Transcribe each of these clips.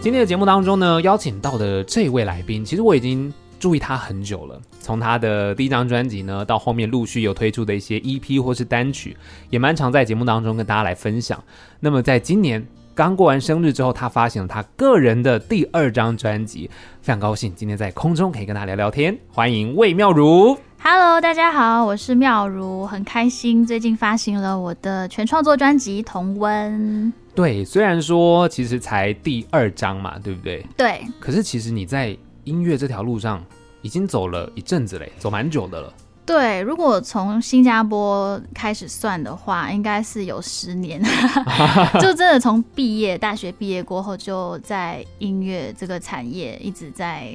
今天的节目当中呢，邀请到的这位来宾，其实我已经注意他很久了。从他的第一张专辑呢，到后面陆续有推出的一些 EP 或是单曲，也蛮常在节目当中跟大家来分享。那么在今年刚过完生日之后，他发行了他个人的第二张专辑，非常高兴今天在空中可以跟他聊聊天。欢迎魏妙如。Hello，大家好，我是妙如，很开心最近发行了我的全创作专辑《同温》。对，虽然说其实才第二章嘛，对不对？对。可是其实你在音乐这条路上已经走了一阵子嘞，走蛮久的了。对，如果从新加坡开始算的话，应该是有十年。就真的从毕业，大学毕业过后，就在音乐这个产业一直在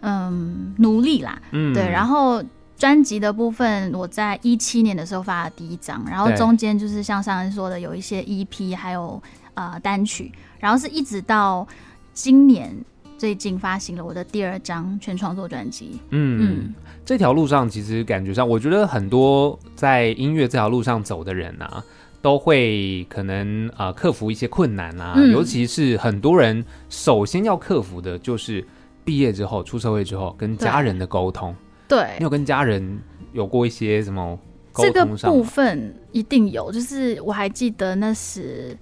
嗯努力啦。嗯，对。然后专辑的部分，我在一七年的时候发了第一张，然后中间就是像上次说的，有一些 EP，还有呃单曲，然后是一直到今年。最近发行了我的第二张全创作专辑。嗯嗯，这条路上其实感觉上，我觉得很多在音乐这条路上走的人啊，都会可能啊、呃、克服一些困难啊、嗯，尤其是很多人首先要克服的就是毕业之后出社会之后跟家人的沟通。对，你有跟家人有过一些什么沟通上？这个部分一定有，就是我还记得那时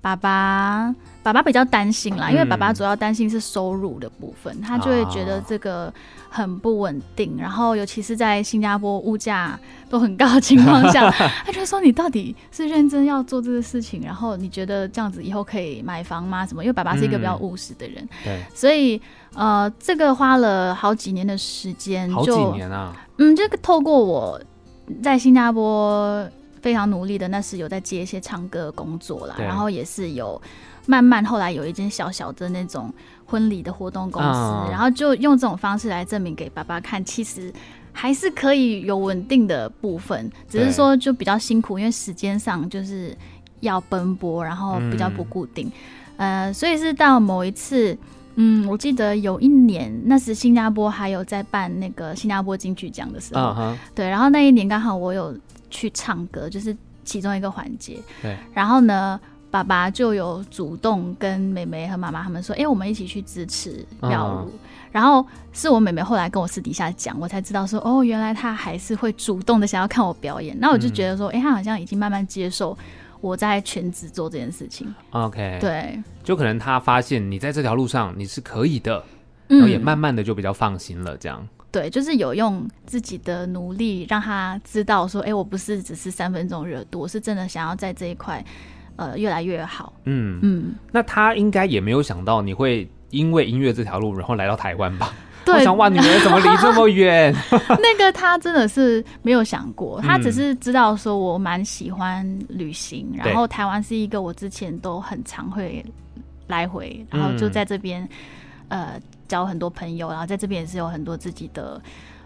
爸爸。爸爸比较担心啦，因为爸爸主要担心是收入的部分，嗯，他就会觉得这个很不稳定，然后尤其是在新加坡物价都很高的情况下，他就说，你到底是认真要做这个事情，然后你觉得这样子以后可以买房吗？什么？因为爸爸是一个比较务实的人，嗯，对，所以呃，这个花了好几年的时间，好几年啊，嗯，这个透过我在新加坡非常努力的，那是有在接一些唱歌工作啦，然后也是有。慢慢后来有一间小小的那种婚礼的活动公司，嗯，然后就用这种方式来证明给爸爸看，其实还是可以有稳定的部分，只是说就比较辛苦，因为时间上就是要奔波，然后比较不固定。嗯、呃，所以是到某一次，嗯，我记得有一年，那时新加坡还有在办那个新加坡金曲奖的时候，嗯，对，然后那一年刚好我有去唱歌，就是其中一个环节，对，然后呢。爸爸就有主动跟妹妹和妈妈他们说：“哎、欸，我们一起去支持妙如。”然后是我妹妹后来跟我私底下讲，我才知道说：“哦，原来她还是会主动的想要看我表演。”那我就觉得说：“哎、嗯欸，他好像已经慢慢接受我在全职做这件事情。” OK，对，就可能他发现你在这条路上你是可以的，然后也慢慢的就比较放心了。这样、嗯，对，就是有用自己的努力让他知道说：“哎、欸，我不是只是三分钟热度，我是真的想要在这一块。”呃，越来越好。嗯嗯，那他应该也没有想到你会因为音乐这条路，然后来到台湾吧？对，我想哇，你们怎么离这么远？那个他真的是没有想过，他只是知道说我蛮喜欢旅行，嗯、然后台湾是一个我之前都很常会来回，然后就在这边、嗯、呃交很多朋友，然后在这边也是有很多自己的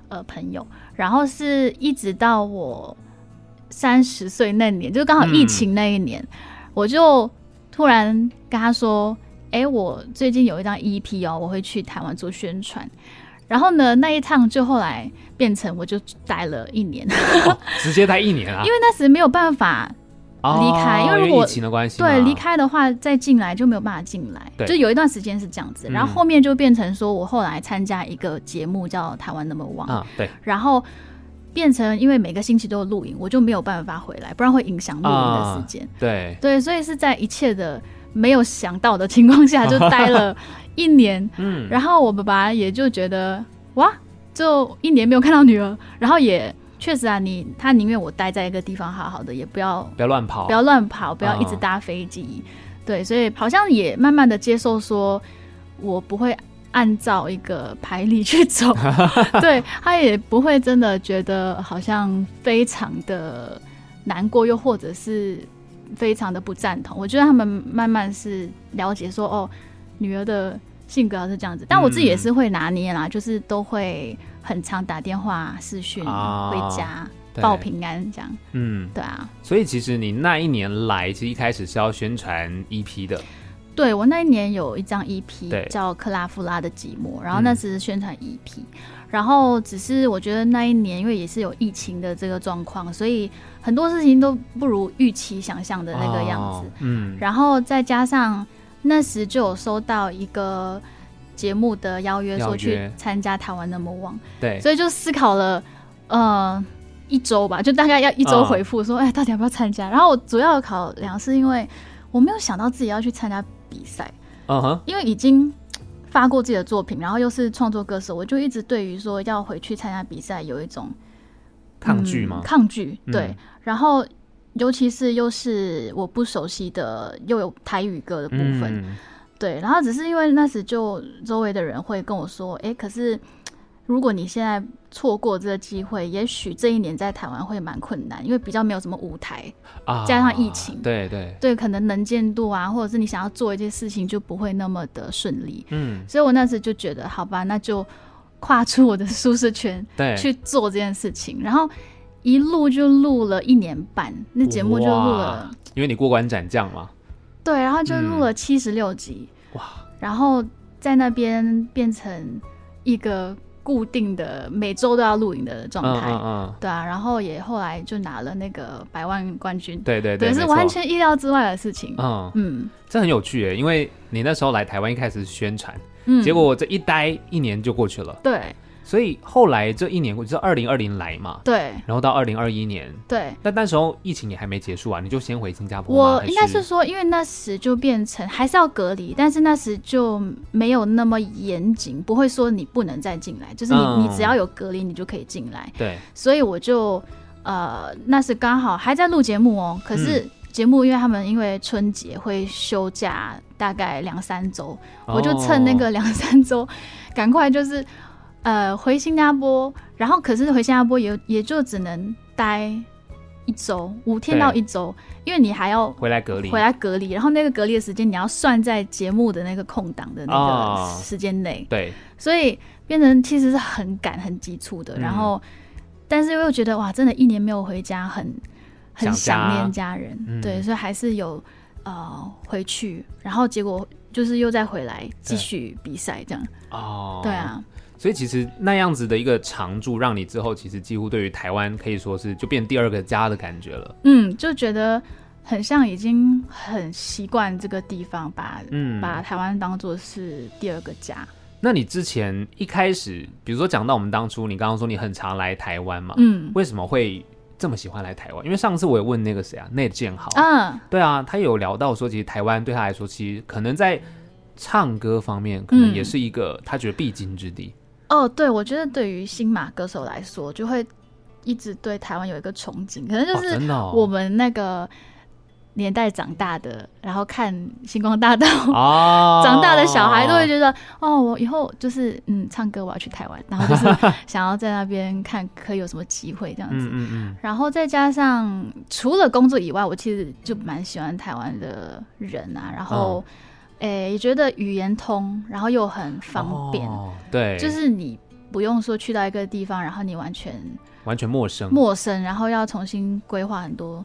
呃朋友，然后是一直到我三十岁那年，就刚好疫情那一年。嗯我就突然跟他说：“哎、欸，我最近有一张 EP 哦，我会去台湾做宣传。然后呢，那一趟就后来变成我就待了一年，哦、直接待一年啊！因为那时没有办法离开、哦，因为如果疫情的关系，对离开的话再进来就没有办法进来，就有一段时间是这样子。然后后面就变成说我后来参加一个节目叫《台湾 Number One》啊，对，然后。变成因为每个星期都有录影，我就没有办法回来，不然会影响录影的时间。Uh, 对对，所以是在一切的没有想到的 情况下，就待了一年。嗯，然后我爸爸也就觉得哇，就一年没有看到女儿，然后也确实啊，你他宁愿我待在一个地方好好的，也不要不要乱跑，不要乱跑，不要一直搭飞机。Uh. 对，所以好像也慢慢的接受说，我不会。按照一个牌理去走，对，他也不会真的觉得好像非常的难过，又或者是非常的不赞同。我觉得他们慢慢是了解说，哦，女儿的性格是这样子。但我自己也是会拿捏啦，嗯、就是都会很常打电话视讯回家报平安这样。嗯，对啊。所以其实你那一年来，其实一开始是要宣传 EP 的。对，我那一年有一张 EP 叫《克拉夫拉的寂寞》，然后那是宣传 EP，嗯，然后只是我觉得那一年因为也是有疫情的这个状况，所以很多事情都不如预期想象的那个样子。哦，嗯，然后再加上那时就有收到一个节目的邀约，说去参加台湾 Number One。对，所以就思考了，呃，一周吧，就大概要一周回复说，哎、嗯，到底要不要参加？然后我主要考量是因为我没有想到自己要去参加比赛，嗯哼，因为已经发过自己的作品，然后又是创作歌手，我就一直对于说要回去参加比赛有一种抗拒吗？嗯、抗拒，对，嗯、然后。尤其是又是我不熟悉的，又有台语歌的部分，嗯、对，然后只是因为那时就周围的人会跟我说，哎、欸，可是如果你现在错过这个机会，也许这一年在台湾会蛮困难，因为比较没有什么舞台，啊、加上疫情，对对。对，可能能见度啊，或者是你想要做一件事情就不会那么的顺利，嗯，所以我那时就觉得，好吧，那就跨出我的舒适圈，对，去做这件事情，然后。一录就录了一年半，那节目就录了，因为你过关斩将嘛。对，然后就录了七十六集，哇、嗯！然后在那边变成一个固定的每周都要录影的状态，嗯，嗯对啊，然后也后来就拿了那个百万冠军，对对对，对，是完全意料之外的事情，嗯。嗯，这很有趣耶，因为你那时候来台湾一开始是宣传，嗯，结果我这一待一年就过去了，对。所以后来这一年，就是二零二零来嘛，对，然后到二零二一年，对，但那时候疫情也还没结束啊，你就先回新加坡。我应该是说，因为那时就变成还是要隔离，但是那时就没有那么严谨，不会说你不能再进来，就是你、嗯、你只要有隔离，你就可以进来。对，所以我就呃，那是刚好还在录节目哦，可是节目因为他们因为春节会休假大概两三周，哦、我就趁那个两三周，赶快就是。呃，回新加坡，然后可是回新加坡也也就只能待一周，五天到一周，因为你还要回来隔离，回来隔离，然后那个隔离的时间你要算在节目的那个空档的那个时间内，哦，对，所以变成其实是很赶、很急促的。然后，嗯、但是又觉得哇，真的，一年没有回家，很很想念家人，嗯、对，所以还是有呃回去，然后结果就是又再回来继续比赛这样，哦，对啊。所以其实那样子的一个常驻，让你之后其实几乎对于台湾可以说是就变第二个家的感觉了。嗯，就觉得很像已经很习惯这个地方，把嗯把台湾当做是第二个家。那你之前一开始，比如说讲到我们当初，你刚刚说你很常来台湾嘛？嗯，为什么会这么喜欢来台湾？因为上次我也问那个谁啊，内建豪，嗯，对啊，他有聊到说，其实台湾对他来说，其实可能在唱歌方面，可能也是一个他觉得必经之地。哦，对，我觉得对于新马歌手来说，就会一直对台湾有一个憧憬，可能就是我们那个年代长大的，哦、然后看星光大道、哦、长大的小孩都会觉得，哦，我以后就是嗯，唱歌我要去台湾，然后就是 想要在那边看可以有什么机会这样子。嗯嗯嗯。然后再加上除了工作以外，我其实就蛮喜欢台湾的人啊，然后。嗯诶、欸，也觉得语言通，然后又很方便，哦、对，就是你不用说去到一个地方，然后你完全完全陌生，陌生，然后要重新规划很多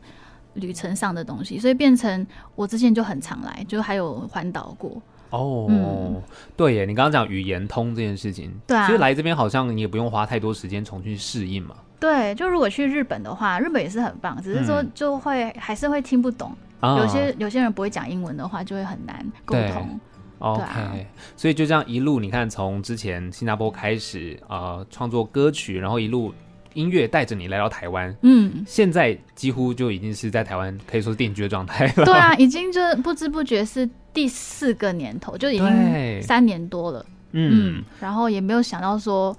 旅程上的东西，所以变成我之前就很常来，就还有环岛过。哦，嗯、对耶，你刚刚讲语言通这件事情，对啊，其实来这边好像你也不用花太多时间重新适应嘛。对，就如果去日本的话，日本也是很棒，只是说就会、嗯、还是会听不懂。有些有些人不会讲英文的话，就会很难沟通。OK，对啊，所以就这样一路，你看从之前新加坡开始，呃，创作歌曲，然后一路音乐带着你来到台湾，嗯，现在几乎就已经是在台湾可以说是定居的状态了。对啊，已经就不知不觉是第四个年头，就已经三年多了。嗯，嗯，然后也没有想到说。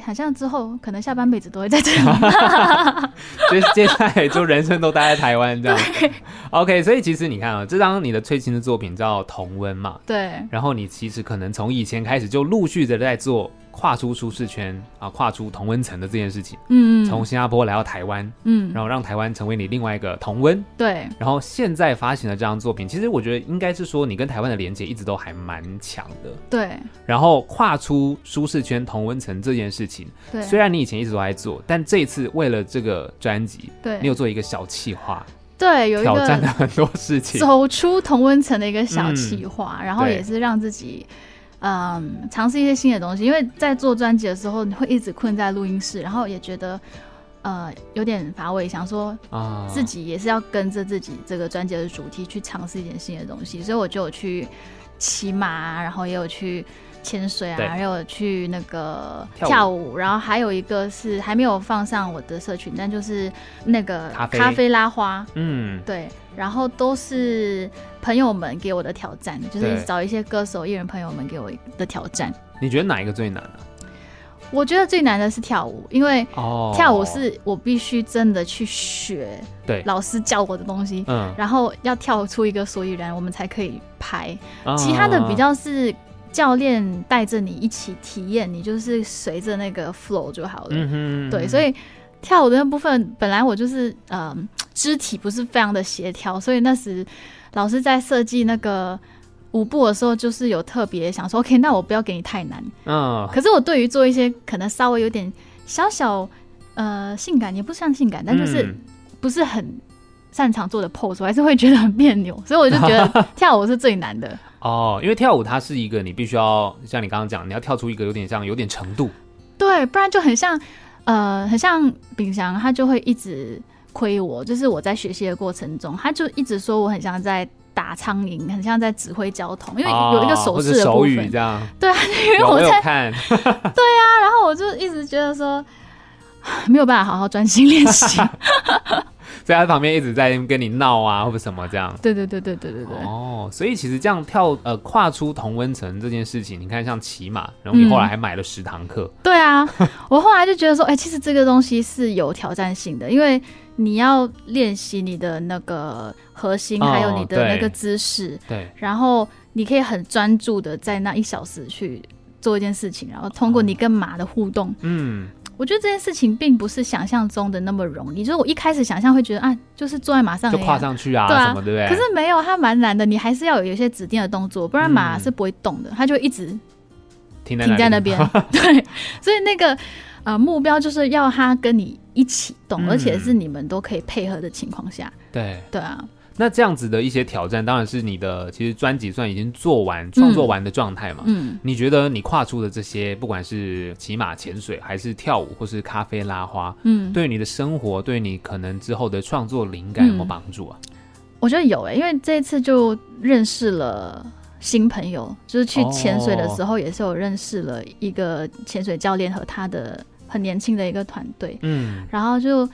好像之后可能下半辈子都会在这里，就接下来就人生都待在台湾这样。OK，所以其实你看啊、喔，这张你的最新的作品叫《同温》嘛，对。然后你其实可能从以前开始就陆续的在做。跨出舒适圈啊，跨出同温层的这件事情，嗯，从新加坡来到台湾，嗯，然后让台湾成为你另外一个同温，对，然后现在发行的这张作品，其实我觉得应该是说你跟台湾的连接一直都还蛮强的，对。然后跨出舒适圈同温层这件事情，对，虽然你以前一直都在做，但这一次为了这个专辑，对，你有做一个小企划，对，有一个挑战了很多事情，走出同温层的一个小企划，嗯，然后也是让自己。嗯，尝试一些新的东西，因为在做专辑的时候，你会一直困在录音室，然后也觉得，呃有点乏味，想说啊。自己也是要跟着自己这个专辑的主题去尝试一点新的东西，所以我就有去骑马，然后也有去。潜水啊，还有去那个跳舞，然后还有一个是还没有放上我的社群，但就是那个咖啡拉花，嗯，对，然后都是朋友们给我的挑战，就是找一些歌手艺人朋友们给我的挑战。你觉得哪一个最难呢？我觉得最难的是跳舞，因为跳舞是我必须真的去学，对，老师教我的东西，嗯，然后要跳出一个所以然，我们才可以拍。其他的比较是。教练带着你一起体验，你就是随着那个 flow 就好了。嗯哼嗯哼。对，所以跳舞的那部分，本来我就是呃肢体不是非常的协调，所以那时老师在设计那个舞步的时候，就是有特别想说，OK，那我不要给你太难。嗯。可是我对于做一些可能稍微有点小小呃性感，也不算性感，但就是不是很擅长做的 pose，我还是会觉得很别扭，所以我就觉得跳舞是最难的。哦，因为跳舞它是一个你必须要像你刚刚讲，你要跳出一个有点像有点程度，对，不然就很像呃，很像炳祥，他就会一直亏我，就是我在学习的过程中，他就一直说我很像在打苍蝇，很像在指挥交通，因为有一个手势的部分，哦、这样 对啊，因为我在我看，对啊，然后我就一直觉得说 没有办法好好专心练习。在他旁边一直在跟你闹啊，或者什么这样。对对对对对对对。哦，所以其实这样跳呃跨出同温层这件事情，你看像骑马，然后你后来还买了十堂课。嗯。对啊，我后来就觉得说，哎、欸，其实这个东西是有挑战性的，因为你要练习你的那个核心，还有你的那个姿势。哦。对。然后你可以很专注的在那一小时去做一件事情，然后通过你跟马的互动，嗯。我觉得这件事情并不是想象中的那么容易。就是我一开始想象会觉得啊，就是坐在马上就跨上去啊，对啊，什么对不对？可是没有，它蛮难的。你还是要有一些指定的动作，不然马是不会动的，它就一直停在停在那边。对，所以那个呃目标就是要它跟你一起动，而且是你们都可以配合的情况下。对对啊。那这样子的一些挑战，当然是你的其实专辑算已经做完、创作完的状态嘛。嗯。嗯，你觉得你跨出的这些，不管是骑马、潜水，还是跳舞，或是咖啡拉花，嗯，对你的生活，对你可能之后的创作灵感有没有帮助啊？我觉得有诶、欸，因为这一次就认识了新朋友，就是去潜水的时候也是有认识了一个潜水教练和他的很年轻的一个团队。嗯，然后就。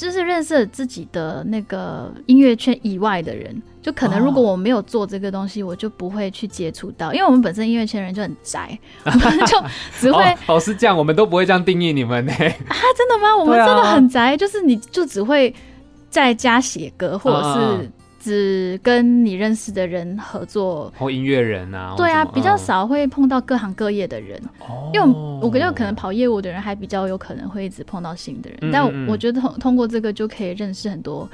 就是认识自己的那个音乐圈以外的人，就可能如果我没有做这个东西，我就不会去接触到，因为我们本身音乐圈人就很宅，我们就 只会、哦、老师这样，我们都不会这样定义你们呢。啊，真的吗？我们真的很宅，就是你就只会在家写歌，或者是。只跟你认识的人合作，或音乐人啊，对啊，比较少会碰到各行各业的人。哦，因为我觉得可能跑业务的人还比较有可能会一直碰到新的人，嗯、但我觉得通通过这个就可以认识很多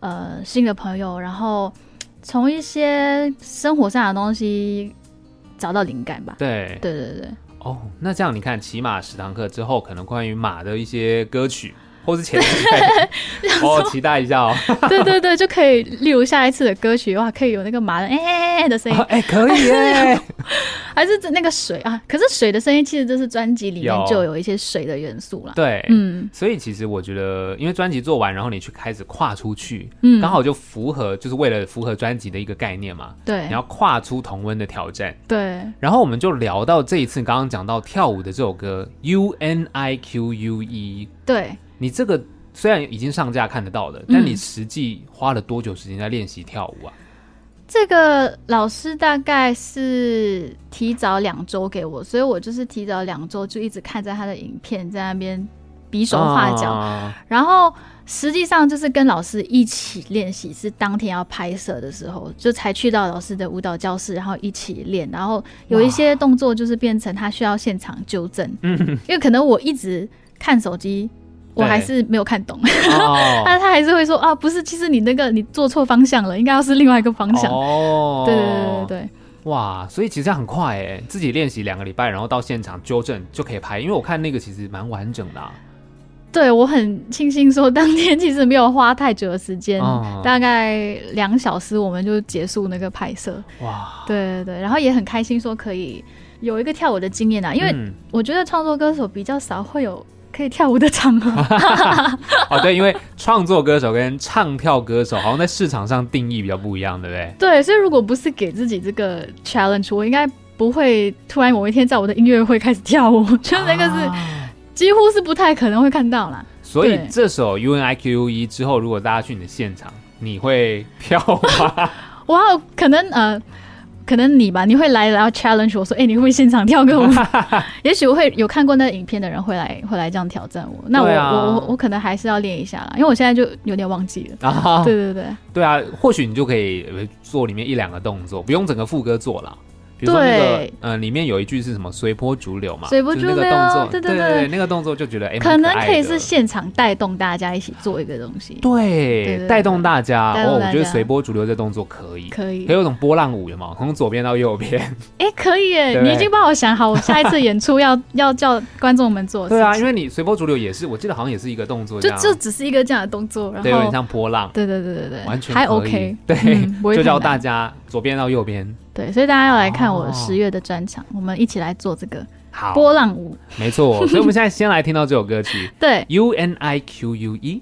呃新的朋友，然后从一些生活上的东西找到灵感吧。对，对对对。哦，那这样你看，骑马十堂课之后，可能关于马的一些歌曲。或是前期，哦，期待一下哦。对对对，就可以，例如下一次的歌曲的话，可以有那个马的哎哎哎的声音，哎、哦欸，可以哎。还是那个水啊？可是水的声音，其实这是专辑里面就有一些水的元素了。对，嗯，所以其实我觉得，因为专辑做完，然后你去开始跨出去，嗯，刚好就符合，就是为了符合专辑的一个概念嘛。对，你要跨出同温的挑战。对，然后我们就聊到这一次刚刚讲到跳舞的这首歌《U N I Q U E》。对。你这个虽然已经上架看得到的，但你实际花了多久时间在练习跳舞啊？这个老师大概是提早两周给我，所以我就是提早两周就一直看着他的影片，在那边比手画脚，啊、然后实际上就是跟老师一起练习，是当天要拍摄的时候，就才去到老师的舞蹈教室，然后一起练，然后有一些动作就是变成他需要现场纠正，嗯，因为可能我一直看手机。我还是没有看懂，哦、但他还是会说啊，不是，其实你那个你做错方向了，应该要是另外一个方向。哦，对对对对对，哇，所以其实很快哎，自己练习两个礼拜，然后到现场纠正就可以拍，因为我看那个其实蛮完整的、啊。对，我很庆幸说当天其实没有花太久的时间，哦、大概两小时我们就结束那个拍摄。哇，对对对，然后也很开心说可以有一个跳舞的经验啊，因为我觉得创作歌手比较少会有。可以跳舞的场合。哦，对，因为创作歌手跟唱跳歌手好像在市场上定义比较不一样，对不对？对，所以如果不是给自己这个 challenge，我应该不会突然某一天在我的音乐会开始跳舞，就那个是几乎是不太可能会看到啦。所以这首 U N I Q U E 之后，如果大家去你的现场，你会跳吗？我可能呃。可能你吧，你会来然后 challenge 我说，哎、欸，你会不会现场跳个舞？也许我会有看过那个影片的人会来 会来这样挑战我。那我、啊、我我我可能还是要练一下啦，因为我现在就有点忘记了。啊，对对对，对啊，或许你就可以做里面一两个动作，不用整个副歌做了。比如说那个，呃，里面有一句是什么“随波逐流”嘛，随波逐流，对对对对，那个动作就觉得哎，可能可以是现场带动大家一起做一个东西，对，带动大家。哦，我觉得随波逐流这动作可以，可以，还有一种波浪舞的嘛，从左边到右边。哎，可以耶，你已经帮我想好，我下一次演出要 要叫观众们做。对啊，因为你随波逐流也是，我记得好像也是一个动作，就就只是一个这样的动作，然后有点像波浪。对对对对对，完全还 OK。对，就叫大家左边到右边。对，所以大家要来看我十月的专场，哦，我们一起来做这个好波浪舞。没错，所以我们现在先来听到这首歌曲，对，U N I Q U E。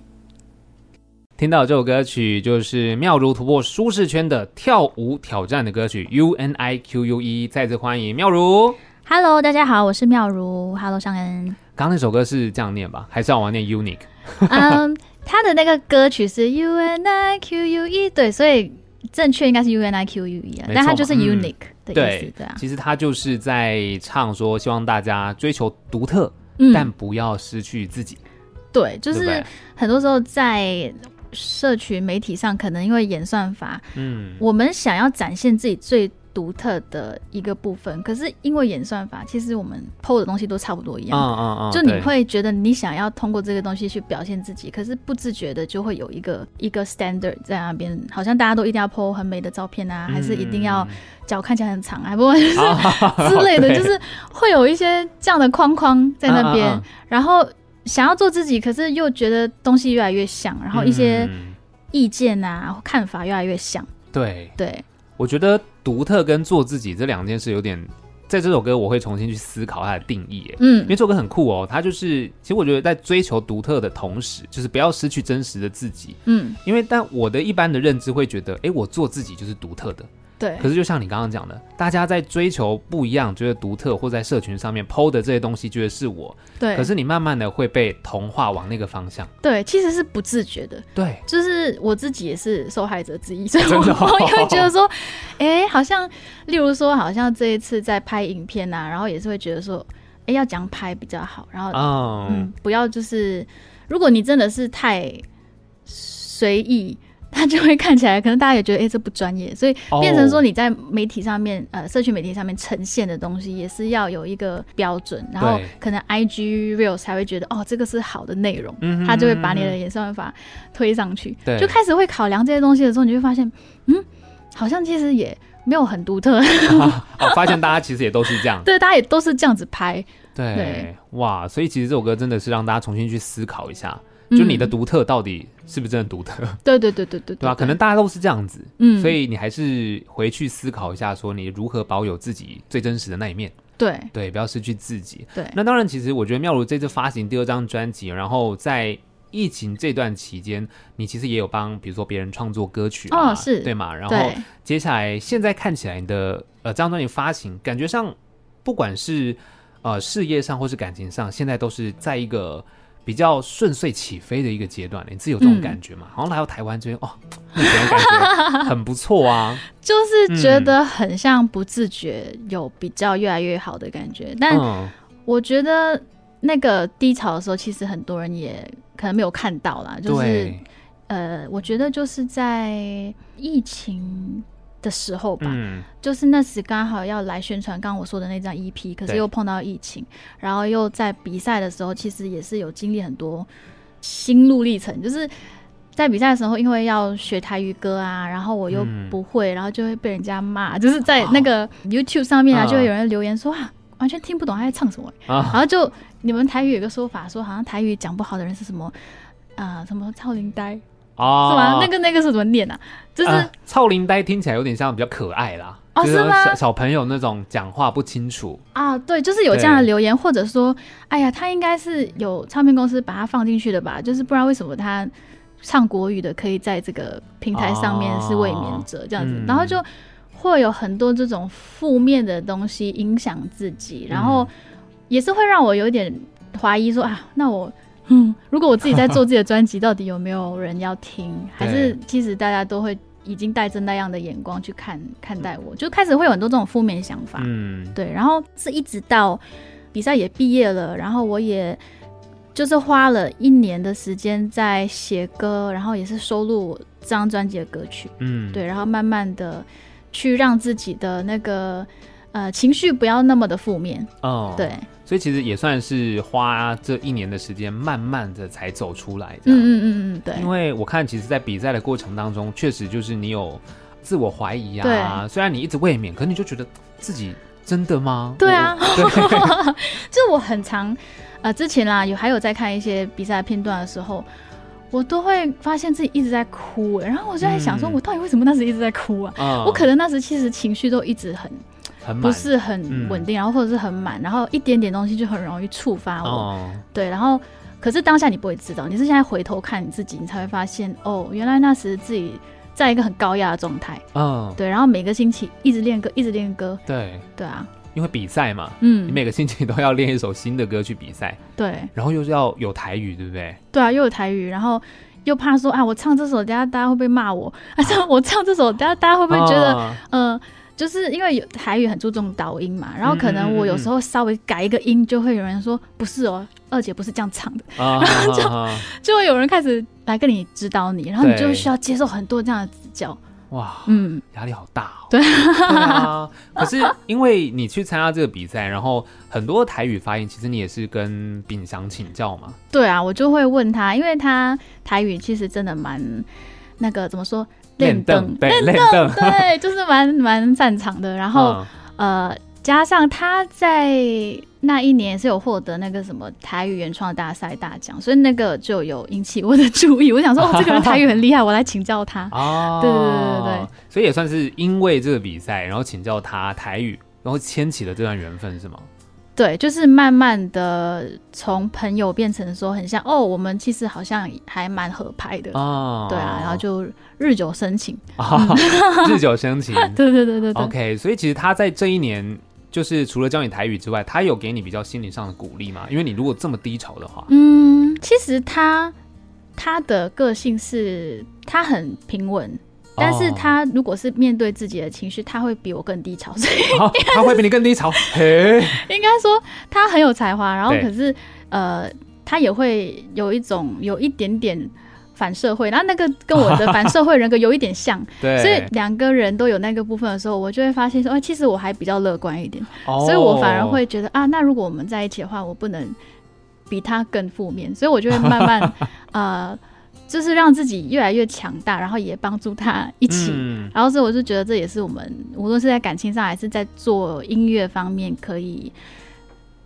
听到这首歌曲就是妙如突破舒适圈的跳舞挑战的歌曲，U N I Q U E。再次欢迎妙如。Hello，大家好，我是妙如。Hello，尚恩。刚刚那首歌是这样念吧？还是要我念 Unique？嗯，他的那个歌曲是 U N I Q U E，对，所以。正确应该是 U N I Q U E 啊，但它就是 unique 的意思，对，对啊。其实他就是在唱说，希望大家追求独特，嗯，但不要失去自己。对，就是很多时候在社群媒体上，可能因为演算法，嗯，我们想要展现自己最。独特的一个部分，可是因为演算法，其实我们 PO 的东西都差不多一样。嗯嗯嗯。就你会觉得你想要通过这个东西去表现自己，可是不自觉的就会有一个一个 standard 在那边，好像大家都一定要 PO 很美的照片啊，还是一定要脚看起来很长，啊不管是 之类的，就是会有一些这样的框框在那边，然后想要做自己，可是又觉得东西越来越像，然后一些意见啊看法越来越像。对对。我觉得独特跟做自己这两件事有点，在这首歌我会重新去思考它的定义，嗯，因为这首歌很酷哦，它就是其实我觉得在追求独特的同时，就是不要失去真实的自己，嗯，因为但我的一般的认知会觉得，哎，我做自己就是独特的。对，可是就像你刚刚讲的，大家在追求不一样，觉得独特，或在社群上面 PO 的这些东西，觉得是我。对。可是你慢慢的会被同化往那个方向。对，其实是不自觉的。对。就是我自己也是受害者之一，所以我也会觉得说，哎、欸，好像，例如说，好像这一次在拍影片啊，然后也是会觉得说，哎、欸，要讲拍比较好，然后，oh. 嗯，不要就是，如果你真的是太随意。他就会看起来，可能大家也觉得，哎、欸，这不专业，所以变成说你在媒体上面，呃，社群媒体上面呈现的东西也是要有一个标准，然后可能 IG Reels 才会觉得，哦，这个是好的内容，他就会把你的演算法推上去，就开始会考量这些东西的时候，你就发现，嗯，好像其实也没有很独特，啊 哦，发现大家其实也都是这样，对，大家也都是这样子拍，对，对。哇，所以其实这首歌真的是让大家重新去思考一下。就你的独特到底是不是真的独特？对对对对对，对吧？可能大家都是这样子，嗯，所以你还是回去思考一下，说你如何保有自己最真实的那一面。对对，不要失去自己。对，那当然，其实我觉得妙如这次发行第二张专辑，然后在疫情这段期间，你其实也有帮，比如说别人创作歌曲哦，是对嘛？然后接下来现在看起来，你的呃这张专辑发行，感觉上不管是呃事业上或是感情上，现在都是在一个。比较顺遂起飞的一个阶段，你自己有这种感觉吗？嗯、好像来到台湾这边，哦，那种感觉很不错啊，就是觉得很像不自觉有比较越来越好的感觉。嗯、但我觉得那个低潮的时候，其实很多人也可能没有看到啦。就是呃，我觉得就是在疫情。的时候吧，嗯、就是那时刚好要来宣传刚刚我说的那张 EP，可是又碰到疫情，然后又在比赛的时候，其实也是有经历很多心路历程。就是在比赛的时候，因为要学台语歌啊，然后我又不会，嗯、然后就会被人家骂。就是在那个 YouTube 上面啊，就会有人留言说啊，完全听不懂他在唱什么，啊。然后就你们台语有个说法，说好像台语讲不好的人是什么啊、呃，什么超龄呆。哦，是吗？那个那个是怎么念啊？就是“臭灵呆”听起来有点像比较可爱啦，哦，是吗？小小朋友那种讲话不清楚啊，对，就是有这样的留言，或者说，哎呀，他应该是有唱片公司把他放进去的吧？就是不知道为什么他唱国语的可以在这个平台上面是卫冕者这样子，哦、然后就会有很多这种负面的东西影响自己，然后也是会让我有点怀疑说啊，那我嗯，如果我自己在做自己的专辑，到底有没有人要听？还是其实大家都会。已经带着那样的眼光去看看待我，就开始会有很多这种负面想法。嗯，对。然后是一直到比赛也毕业了，然后我也就是花了一年的时间在写歌，然后也是收录这张专辑的歌曲。嗯，对。然后慢慢的去让自己的那个呃情绪不要那么的负面。哦，对。所以其实也算是花这一年的时间，慢慢的才走出来。这样。嗯嗯嗯嗯，对。因为我看，其实，在比赛的过程当中，确实就是你有自我怀疑啊。虽然你一直卫冕，可你就觉得自己真的吗？对啊。对 就我很常，呃，之前啦，有还有在看一些比赛片段的时候，我都会发现自己一直在哭，然后我就在想，说我到底为什么那时一直在哭啊？嗯。我可能那时其实情绪都一直很。不是很稳定，然后或者是很满，然后一点点东西就很容易触发我。哦、对，然后可是当下你不会知道，你是现在回头看你自己，你才会发现哦，原来那时自己在一个很高压的状态。嗯、哦，对，然后每个星期一直练歌，一直练歌。对，对啊，因为比赛嘛，嗯，你每个星期都要练一首新的歌去比赛。对，然后又是要有台语，对不对？对啊，又有台语，然后又怕说啊，我唱这首，等下大家会不会骂我？啊，我唱这首，等 下大家会不会觉得，嗯、就是因为有台语很注重导音嘛，然后可能我有时候稍微改一个音，就会有人说不是哦，二姐不是这样唱的，然后就就会有人开始来跟你指导你，然后你就需要接受很多这样的指教。哇，嗯，压力好大哦。对啊，可是因为你去参加这个比赛，然后很多台语发音，其实你也是跟秉祥请教嘛。对啊，我就会问他，因为他台语其实真的蛮那个怎么说？练邓，练凳，对，就是蛮蛮擅长的。然后，嗯、呃，加上他在那一年是有获得那个什么台语原创大赛大奖，所以那个就有引起我的 注意。我想说，哦，这个人台语很厉害，我来请教他。哦，对对对对对，所以也算是因为这个比赛，然后请教他台语，然后牵起了这段缘分，是吗？对，就是慢慢的从朋友变成说很像哦，我们其实好像还蛮合拍的哦。对啊，然后就日久生情，日久生情。对对对对对。OK，所以其实他在这一年，就是除了教你台语之外，他有给你比较心理上的鼓励吗？因为你如果这么低潮的话，嗯，其实他他的个性是他很平稳。但是他如果是面对自己的情绪，他会比我更低潮，所以、哦、他会比你更低潮。嘿，应该说他很有才华，然后可是呃，他也会有一种有一点点反社会，然后那个跟我的反社会人格有一点像，对，所以两个人都有那个部分的时候，我就会发现说，哎，其实我还比较乐观一点，哦、所以我反而会觉得啊，那如果我们在一起的话，我不能比他更负面，所以我就会慢慢呃。就是让自己越来越强大，然后也帮助他一起，嗯、然后所以我就觉得这也是我们无论是在感情上还是在做音乐方面可以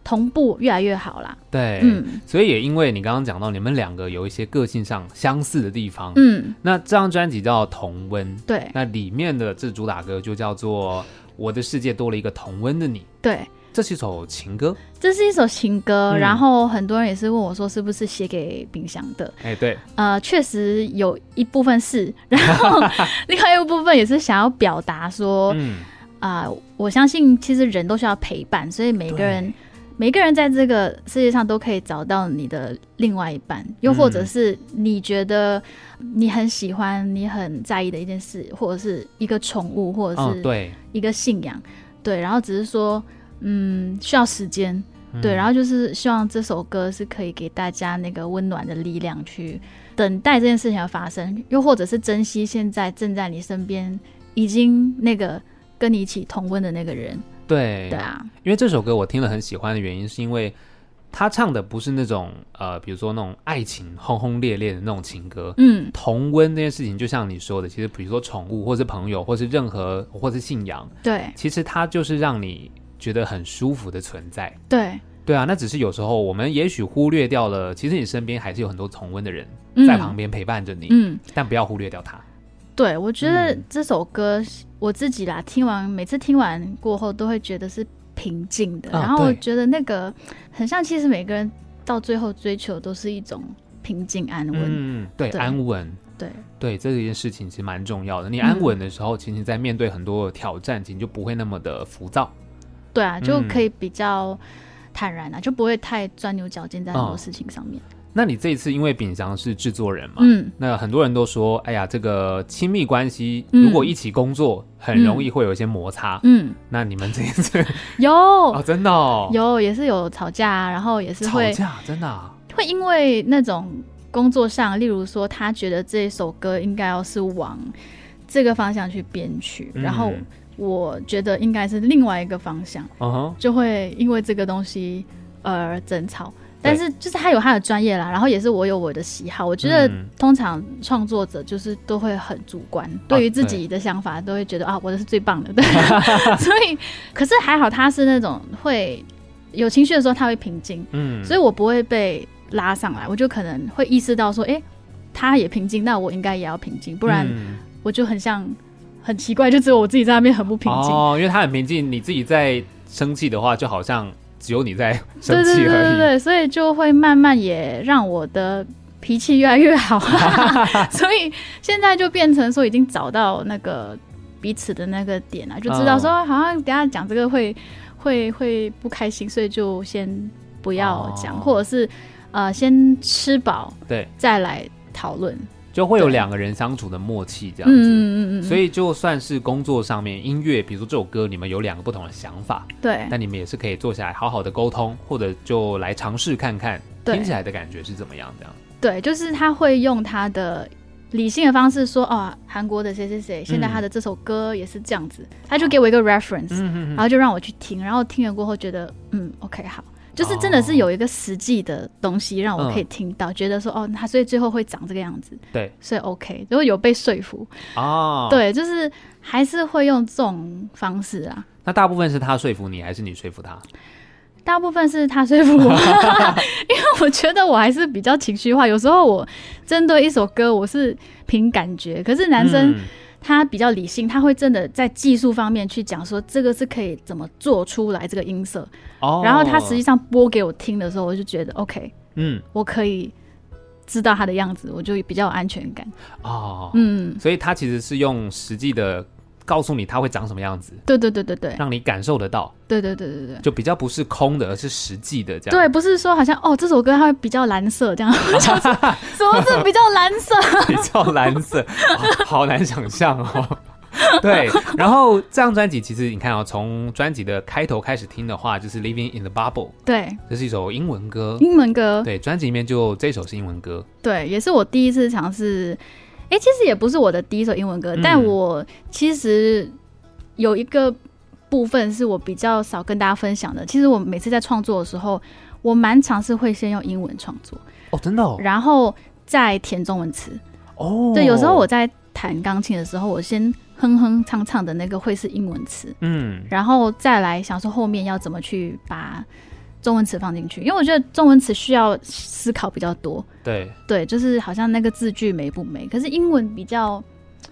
同步越来越好啦。对，嗯，所以也因为你刚刚讲到你们两个有一些个性上相似的地方，嗯，那这张专辑叫《同温》，对，那里面的这主打歌就叫做《我的世界多了一个同温的你》，对。这是一首情歌，这是一首情歌，嗯、然后很多人也是问我说，是不是写给冰箱的？哎，对，呃，确实有一部分是，然后另外一个部分也是想要表达说，嗯。啊、呃，我相信其实人都需要陪伴，所以每个人每个人在这个世界上都可以找到你的另外一半，又或者是你觉得你很喜欢、你很在意的一件事，或者是一个宠物，或者是对。一个信仰，对，然后只是说。嗯，需要时间，对，然后就是希望这首歌是可以给大家那个温暖的力量，去等待这件事情的发生，又或者是珍惜现在正在你身边，已经那个跟你一起同温的那个人。对，对啊，因为这首歌我听了很喜欢的原因，是因为他唱的不是那种呃，比如说那种爱情轰轰烈烈的那种情歌，嗯，同温这件事情，就像你说的，其实比如说宠物，或是朋友，或是任何，或是信仰，对，其实它就是让你。觉得很舒服的存在，对对啊，那只是有时候我们也许忽略掉了，其实你身边还是有很多同温的人在旁边陪伴着你，嗯，但不要忽略掉他。对，我觉得这首歌我自己啦，听完每次听完过后都会觉得是平静的，然后我觉得那个很像，其实每个人到最后追求都是一种平静安稳。嗯，对，安稳。对对，这件事情其实蛮重要的。你安稳的时候，其实在面对很多挑战，其实就不会那么的浮躁。对啊，就可以比较坦然啊，就不会太钻牛角尖在很多事情上面。那你这一次因为秉祥是制作人嘛，嗯，那很多人都说，哎呀，这个亲密关系如果一起工作，很容易会有一些摩擦。嗯，那你们这一次？有。哦，真的哦，有也是有吵架，然后也是会吵架，真的会因为那种。工作上，例如说，他觉得这首歌应该要是往这个方向去编曲，嗯、然后我觉得应该是另外一个方向，嗯、就会因为这个东西而争吵。但是就是他有他的专业啦，然后也是我有我的喜好。我觉得通常创作者就是都会很主观，嗯、对于自己的想法都会觉得啊，我的是最棒的。对，所以可是还好他是那种会有情绪的时候他会平静，嗯，所以我不会被。拉上来，我就可能会意识到说，哎、欸，他也平静，那我应该也要平静，不然我就很像很奇怪，就只有我自己在那边很不平静。哦，因为他很平静，你自己在生气的话，就好像只有你在生气而已。对对对对，所以就会慢慢也让我的脾气越来越好。所以现在就变成说，已经找到那个彼此的那个点了，就知道说，好像等下讲这个会会会不开心，所以就先不要讲，哦、或者是。呃，先吃饱，对，再来讨论，就会有两个人相处的默契，这样子。嗯嗯嗯。所以就算是工作上面音乐，比如说这首歌，你们有两个不同的想法，对，但你们也是可以坐下来好好的沟通，或者就来尝试看看，听起来的感觉是怎么样？这样。对，就是他会用他的理性的方式说，哦，韩国的谁谁谁，现在他的这首歌也是这样子，嗯、他就给我一个 reference，嗯、然后就让我去听，然后听了过后觉得，嗯，OK，好。就是真的是有一个实际的东西让我可以听到，觉得说哦，他所以最后会长这个样子，对，所以 OK，如果有被说服哦，对，就是还是会用这种方式啊。那大部分是他说服你，还是你说服他？大部分是他说服我，因为我觉得我还是比较情绪化，有时候我针对一首歌我是凭感觉，可是男生。嗯他比较理性，他会真的在技术方面去讲说这个是可以怎么做出来这个音色。哦，然后他实际上播给我听的时候，我就觉得 OK，嗯，我可以知道他的样子，我就比较有安全感。哦，嗯，所以他其实是用实际的。告诉你它会长什么样子，对对对对对，让你感受得到，对对对对对，就比较不是空的，而是实际的这样。对，不是说好像哦，这首歌它会比较蓝色这样，什么是比较蓝色？比较蓝色，哦、好难想象哦。对，然后这张专辑其实你看哦，从专辑的开头开始听的话，就是 Living in the Bubble，对，这是一首英文歌，英文歌，对，专辑里面就这首是英文歌，对，也是我第一次尝试。哎、欸，其实也不是我的第一首英文歌，嗯、但我其实有一个部分是我比较少跟大家分享的。其实我每次在创作的时候，我蛮尝试会先用英文创作哦，真的、哦，然后再填中文词哦。对，有时候我在弹钢琴的时候，我先哼哼唱唱的那个会是英文词，嗯，然后再来想说后面要怎么去把。中文词放进去，因为我觉得中文词需要思考比较多。对对，就是好像那个字句美不美，可是英文比较，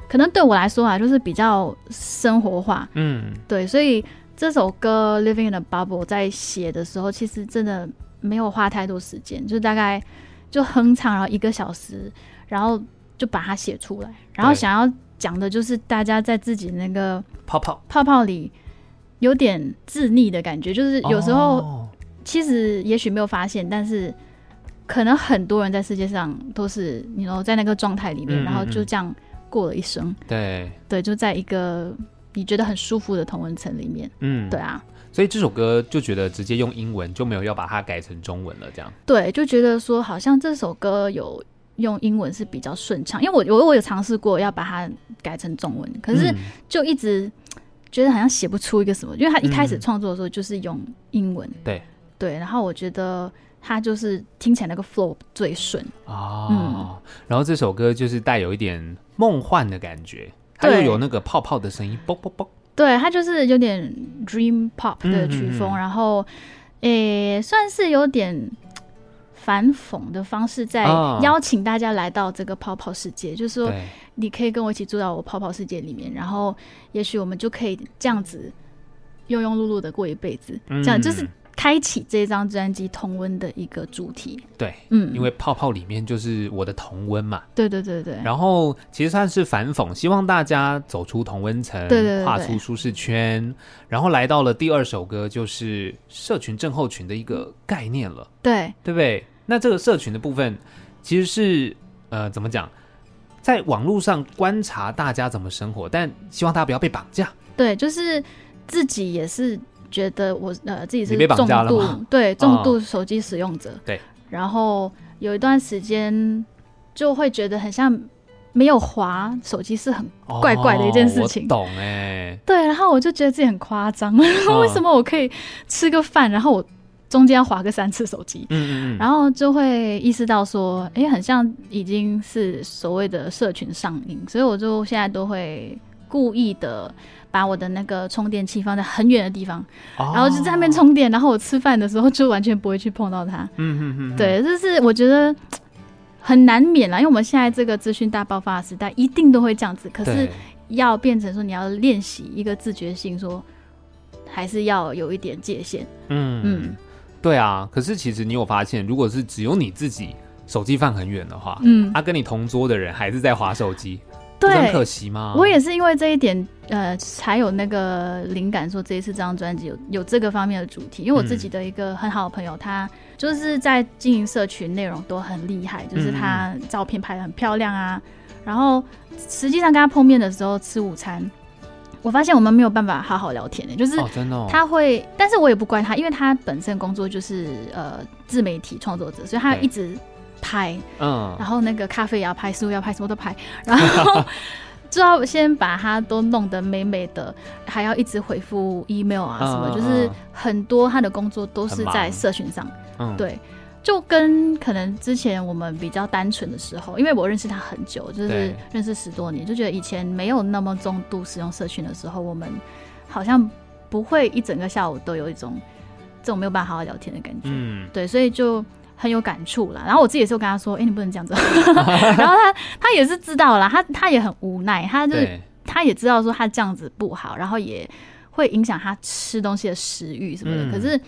可能对我来说啊，就是比较生活化。嗯，对，所以这首歌《Living in a Bubble》在写的时候，其实真的没有花太多时间，就大概就哼唱，然后一个小时，然后就把它写出来。然后想要讲的就是大家在自己那个泡泡泡泡里有点自溺的感觉，就是有时候。哦其实也许没有发现，但是可能很多人在世界上都是你 know, 在那个状态里面，嗯嗯嗯，然后就这样过了一生。对对，就在一个你觉得很舒服的同文层里面。嗯，对啊。所以这首歌就觉得直接用英文就没有要把它改成中文了，这样。对，就觉得说好像这首歌有用英文是比较顺畅，因为我我我有尝试过要把它改成中文，可是就一直觉得好像写不出一个什么，因为他一开始创作的时候就是用英文。嗯、对。对，然后我觉得他就是听起来那个 flow 最顺。哦，嗯，然后这首歌就是带有一点梦幻的感觉，它又有那个泡泡的声音，啵啵啵，对，它就是有点 dream pop 的曲风，然后诶，算是有点反讽的方式，在邀请大家来到这个泡泡世界，哦、就是说你可以跟我一起住到我泡泡世界里面，然后也许我们就可以这样子庸庸碌碌的过一辈子，嗯、这样就是。开启这张专辑同温的一个主题，对，嗯，因为泡泡里面就是我的同温嘛，对对对对。然后其实算是反讽，希望大家走出同温层，对，对对，跨出舒适圈，然后来到了第二首歌，就是社群症候群的一个概念了，对，对不对？那这个社群的部分，其实是呃，怎么讲，在网络上观察大家怎么生活，但希望大家不要被绑架，对，就是自己也是。觉得我呃自己是重度 对重度手机使用者，哦，对，然后有一段时间就会觉得很像没有滑手机是很怪怪的一件事情，哦、懂哎，对，然后我就觉得自己很夸张，哦、为什么我可以吃个饭，然后我中间要滑个三次手机，嗯嗯嗯，然后就会意识到说，哎，很像已经是所谓的社群上瘾，所以我就现在都会故意的。把我的那个充电器放在很远的地方，哦，然后就在那边充电。然后我吃饭的时候就完全不会去碰到它。嗯嗯嗯，对，就是我觉得很难免啦，因为我们现在这个资讯大爆发的时代，一定都会这样子。可是要变成说你要练习一个自觉性，说还是要有一点界限。嗯嗯，对啊。可是其实你有发现，如果是只有你自己手机放很远的话，嗯，他、啊、跟你同桌的人还是在划手机。对，很可惜吗？我也是因为这一点，呃，才有那个灵感，说这一次这张专辑有有这个方面的主题。因为我自己的一个很好的朋友，嗯、他就是在经营社群，内容都很厉害，就是他照片拍的很漂亮啊。嗯、然后实际上跟他碰面的时候吃午餐，我发现我们没有办法好好聊天的，就是他会、哦哦，但是我也不怪他，因为他本身工作就是呃自媒体创作者，所以他一直。拍，嗯，然后那个咖啡也要拍，食物要拍，什么都拍，然后就要先把它都弄得美美的，还要一直回复 email 啊什么，嗯，就是很多他的工作都是在社群上，嗯，对，就跟可能之前我们比较单纯的时候，因为我认识他很久，就是认识十多年，就觉得以前没有那么重度使用社群的时候，我们好像不会一整个下午都有一种这种没有办法好好聊天的感觉，嗯，对，所以就。很有感触啦，然后我自己也是跟他说：“哎、欸，你不能这样子。”然后他他也是知道了，他他也很无奈，他就他也知道说他这样子不好，然后也会影响他吃东西的食欲什么的、嗯。可是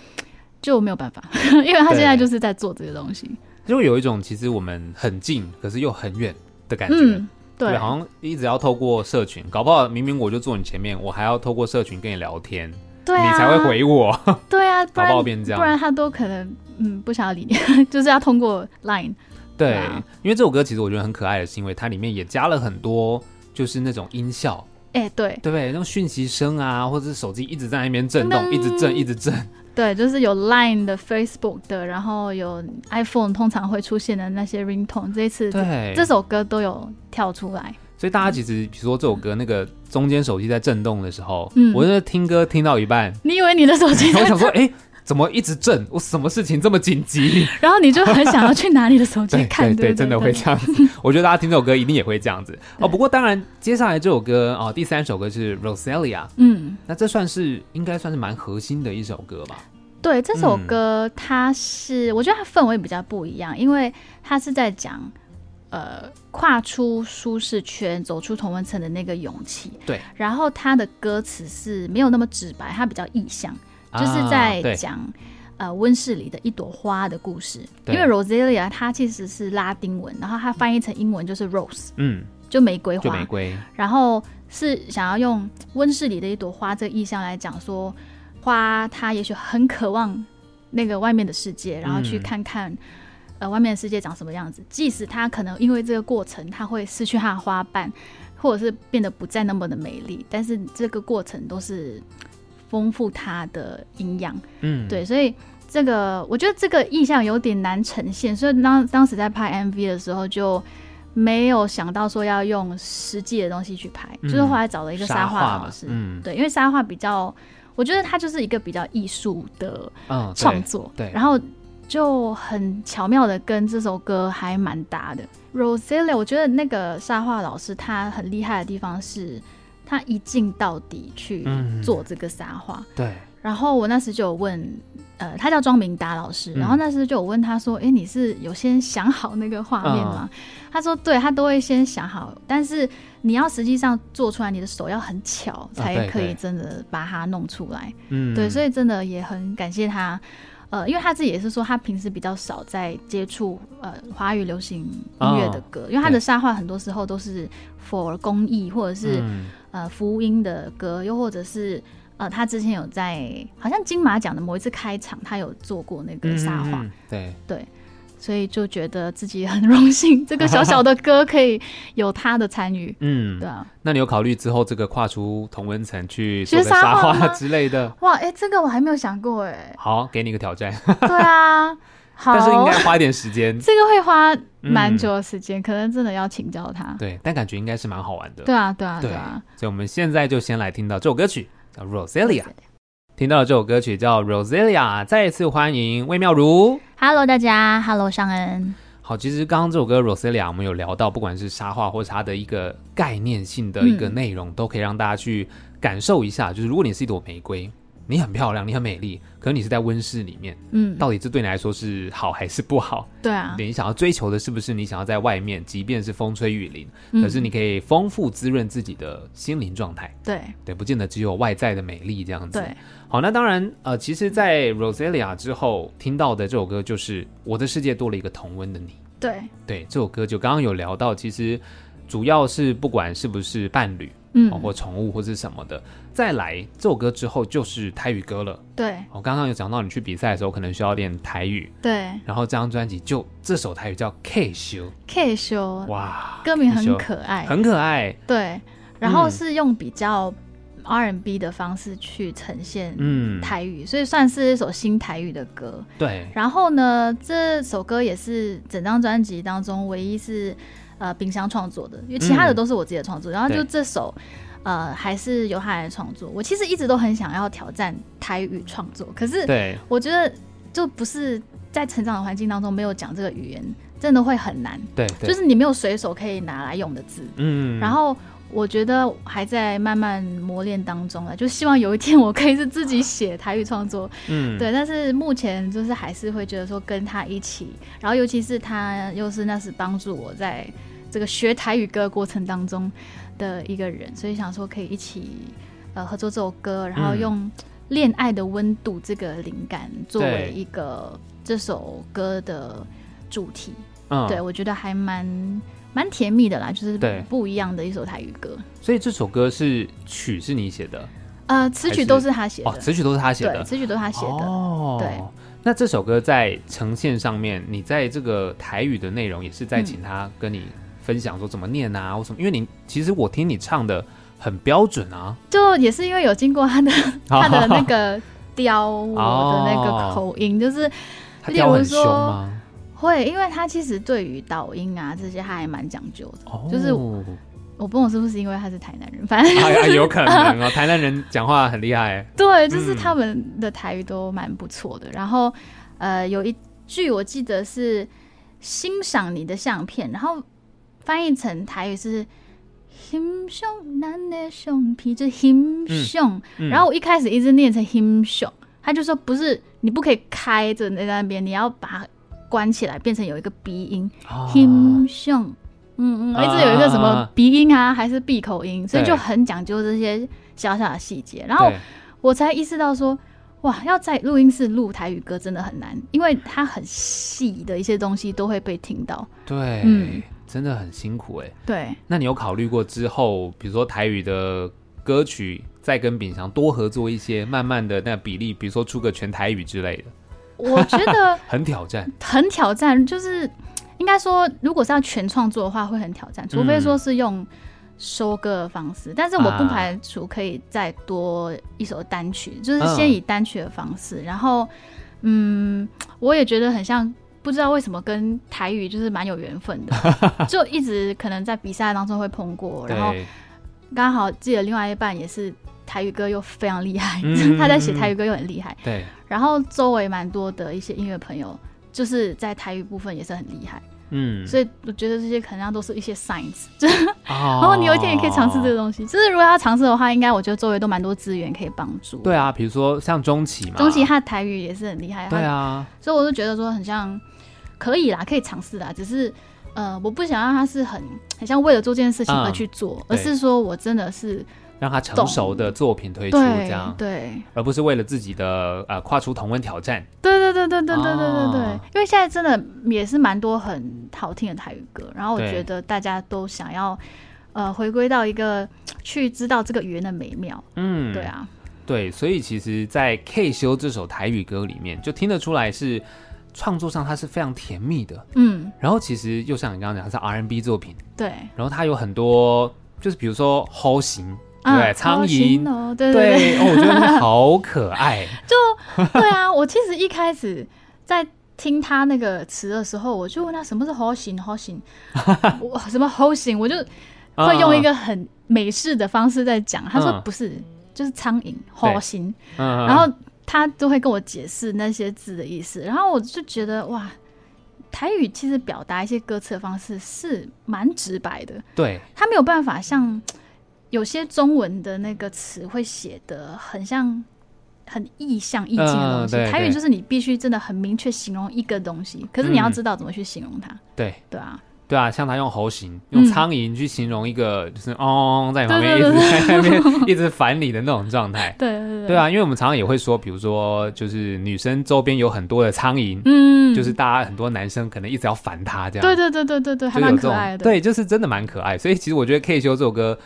就没有办法，因为他现在就是在做这个东西，就有一种其实我们很近，可是又很远的感觉。嗯，对，对，好像一直要透过社群，搞不好明明我就坐你前面，我还要透过社群跟你聊天。对啊，你才会回我。对啊，不然搞不然他都可能嗯不想要理你，就是要通过 Line。对，对啊，因为这首歌其实我觉得很可爱的是，因为它里面也加了很多就是那种音效。哎、欸，对，对不对？那种讯息声啊，或者是手机一直在那边震动，一直震，一直震。对，就是有 Line 的、Facebook 的，然后有 iPhone 通常会出现的那些 ringtone，这一次对这首歌都有跳出来。所以大家其实，比如说这首歌，那个中间手机在震动的时候，嗯，我在听歌听到一半，你以为你的手机？我想说，哎、欸，怎么一直震？我什么事情这么紧急？然后你就很想要去拿你的手机看，对真的会这样子。我觉得大家听这首歌一定也会这样子哦。不过当然，接下来这首歌哦，第三首歌是 Rosalia，嗯，那这算是应该算是蛮核心的一首歌吧？对，这首歌它是，我觉得它氛围比较不一样，因为它是在讲。呃，跨出舒适圈，走出同温层的那个勇气。对，然后他的歌词是没有那么直白，他比较意象，啊、就是在讲呃温室里的一朵花的故事。因为 Rosalia 它其实是拉丁文，然后它翻译成英文就是 Rose，嗯，就玫瑰花。就玫瑰。然后是想要用温室里的一朵花这个意象来讲说，花它也许很渴望那个外面的世界，然后去看看。嗯呃，外面的世界长什么样子？即使它可能因为这个过程，它会失去它的花瓣，或者是变得不再那么的美丽，但是这个过程都是丰富它的营养。嗯，对，所以这个我觉得这个意象有点难呈现，所以当当时在拍 MV 的时候就没有想到说要用实际的东西去拍，嗯，就是后来找了一个沙画老师，嗯，对，因为沙画比较，我觉得它就是一个比较艺术的创作，对，然后。就很巧妙的跟这首歌还蛮搭的。Roselia，我觉得那个沙画老师他很厉害的地方是，他一镜到底去做这个沙画。对、嗯。然后我那时就有问，呃，他叫庄明达老师，然后那时就有问他说，哎、嗯，你是有先想好那个画面吗？嗯、他说，对，他都会先想好，但是你要实际上做出来，你的手要很巧，才可以真的把它弄出来。嗯，对，所以真的也很感谢他。呃，因为他自己也是说，他平时比较少在接触呃华语流行音乐的歌，哦、因为他的沙画很多时候都是 for 公益或者是、嗯、呃福音的歌，又或者是呃他之前有在好像金马奖的某一次开场，他有做过那个沙画、嗯，对对。所以就觉得自己很荣幸，这个小小的歌可以有他的参与。嗯，对啊。那你有考虑之后这个跨出同温层去学插画之类的？哇，哎、欸，这个我还没有想过哎。好，给你一个挑战。对啊，好，但是应该花一点时间。这个会花蛮久的时间、嗯，可能真的要请教他。对，但感觉应该是蛮好玩的。对啊，对啊，对啊。所以我们现在就先来听到这首歌曲，叫 Rosalia。听到了这首歌曲叫 Roselia 再一次欢迎魏妙如。Hello，大家，Hello，尚恩。好，其实刚刚这首歌 Roselia 我们有聊到，不管是沙画或者它的一个概念性的一个内容、嗯，都可以让大家去感受一下。就是如果你是一朵玫瑰。你很漂亮，你很美丽，可是你是在温室里面，嗯，到底这对你来说是好还是不好？对啊，你想要追求的是不是你想要在外面，即便是风吹雨淋，嗯、可是你可以丰富滋润自己的心灵状态。对对，不见得只有外在的美丽这样子。对，好，那当然，呃，其实，在 Roselia 之后听到的这首歌就是《我的世界多了一个同温的你》。对对，这首歌就刚刚有聊到，其实主要是不管是不是伴侣。嗯，或宠物或是什么的，再来这首歌之后就是台语歌了。对，我刚刚有讲到你去比赛的时候可能需要练台语。对，然后这张专辑就这首台语叫 K 修 K 修，哇，歌名很可爱，很可爱。对，然后是用比较 R&B 的方式去呈现嗯台语，嗯，所以算是一首新台语的歌。对，然后呢，这首歌也是整张专辑当中唯一是。呃，冰箱创作的，因为其他的都是我自己的创作，嗯，然后就这首，呃，还是由他来创作。我其实一直都很想要挑战台语创作，可是，我觉得就不是在成长的环境当中没有讲这个语言，真的会很难。对，对，就是你没有随手可以拿来用的字。嗯，然后我觉得还在慢慢磨练当中了，就希望有一天我可以是自己写台语创作。嗯，对，但是目前就是还是会觉得说跟他一起，然后尤其是他又是那是帮助我在。这个学台语歌过程当中的一个人，所以想说可以一起呃合作这首歌，然后用恋爱的温度这个灵感作为一个这首歌的主题。嗯，对，我觉得还蛮蛮甜蜜的啦，就是不一样的一首台语歌。所以这首歌是曲是你写的？呃，词曲都是他写的。哦，词曲都是他写的，词曲都是他写的。哦，对。那这首歌在呈现上面，你在这个台语的内容也是在请他跟你。分享说怎么念啊，或什么？因为你其实我听你唱的很标准啊，就也是因为有经过他的 他的那个雕我的那个口音，哦、就是例如说会，因为他其实对于导音啊这些他还蛮讲究的，哦、就是我不懂是不是因为他是台南人，反正、哎、有可能哦，台南人讲话很厉害，对，就是他们的台语都蛮不错的。嗯、然后呃，有一句我记得是欣赏你的相片，然后。翻译成台语是“ him 胸男的胸皮”，就欣赏。然后我一开始一直念成“欣赏”，他就说不是，你不可以开着在那边，你要把它关起来，变成有一个鼻音“欣赏”。嗯嗯，一直有一个什么鼻音啊，还是闭口音，所以就很讲究这些小小的细节。然后我才意识到说，哇，要在录音室录台语歌真的很难，因为它很细的一些东西都会被听到。对，嗯。真的很辛苦哎、欸。对，那你有考虑过之后，比如说台语的歌曲，再跟秉祥多合作一些，慢慢的那比例，比如说出个全台语之类的？我觉得 很挑战，很挑战。就是应该说，如果是要全创作的话，会很挑战，除非说是用收割的方式。嗯、但是我不排除可以再多一首单曲，啊、就是先以单曲的方式，然后嗯，我也觉得很像。不知道为什么跟台语就是蛮有缘分的，就一直可能在比赛当中会碰过，然后刚好自己的另外一半也是台语歌又非常厉害，嗯、他在写台语歌又很厉害，对，然后周围蛮多的一些音乐朋友就是在台语部分也是很厉害，嗯，所以我觉得这些可能都是一些 signs，然后你有一天也可以尝试这个东西。就是如果要尝试的话，应该我觉得周围都蛮多资源可以帮助。对啊，比如说像钟琪嘛，钟琪他的台语也是很厉害。对啊，所以我就觉得说很像可以啦，可以尝试啦。只是呃，我不想让他是很很像为了做这件事情而去做，嗯、而是说我真的是。让他成熟的作品推出，这样。对，对，而不是为了自己的呃跨出同温挑战。对对对对对对对对对，哦、因为现在真的也是蛮多很好听的台语歌，然后我觉得大家都想要呃回归到一个去知道这个语言的美妙。嗯，对啊，对，所以其实，在 K 修这首台语歌里面，就听得出来是创作上它是非常甜蜜的。嗯，然后其实又像你刚刚讲，它是 R N B 作品，对，然后它有很多就是比如说 Ho 型。对，苍蝇、哦，对对哦，我觉得 好可爱。就对啊，我其实一开始在听他那个词的时候，我就问他什么是 hosting，hosting，我什么 hosting，我就会用一个很美式的方式在讲。他说不是，就是苍蝇 hosting，然后他都会跟我解释那些字的意思。然后我就觉得哇，台语其实表达一些歌词的方式是蛮直白的。对，他没有办法像。有些中文的那个词会写的很像很意象意境的东西，台语就是你必须真的很明确形容一个东西，可是你要知道怎么去形容它。对对啊，对啊，像他用猴形，用苍蝇去形容一个就是嗡在旁边一直 在那边一直烦你的那种状态。对对对啊，因为我们常常也会说，比如说就是女生周边有很多的苍蝇，嗯，就是大家很多男生可能一直要烦她这样。对对对对对对，还蛮可爱的。对，就是真的蛮可爱。所以其实我觉得 K 修这首歌。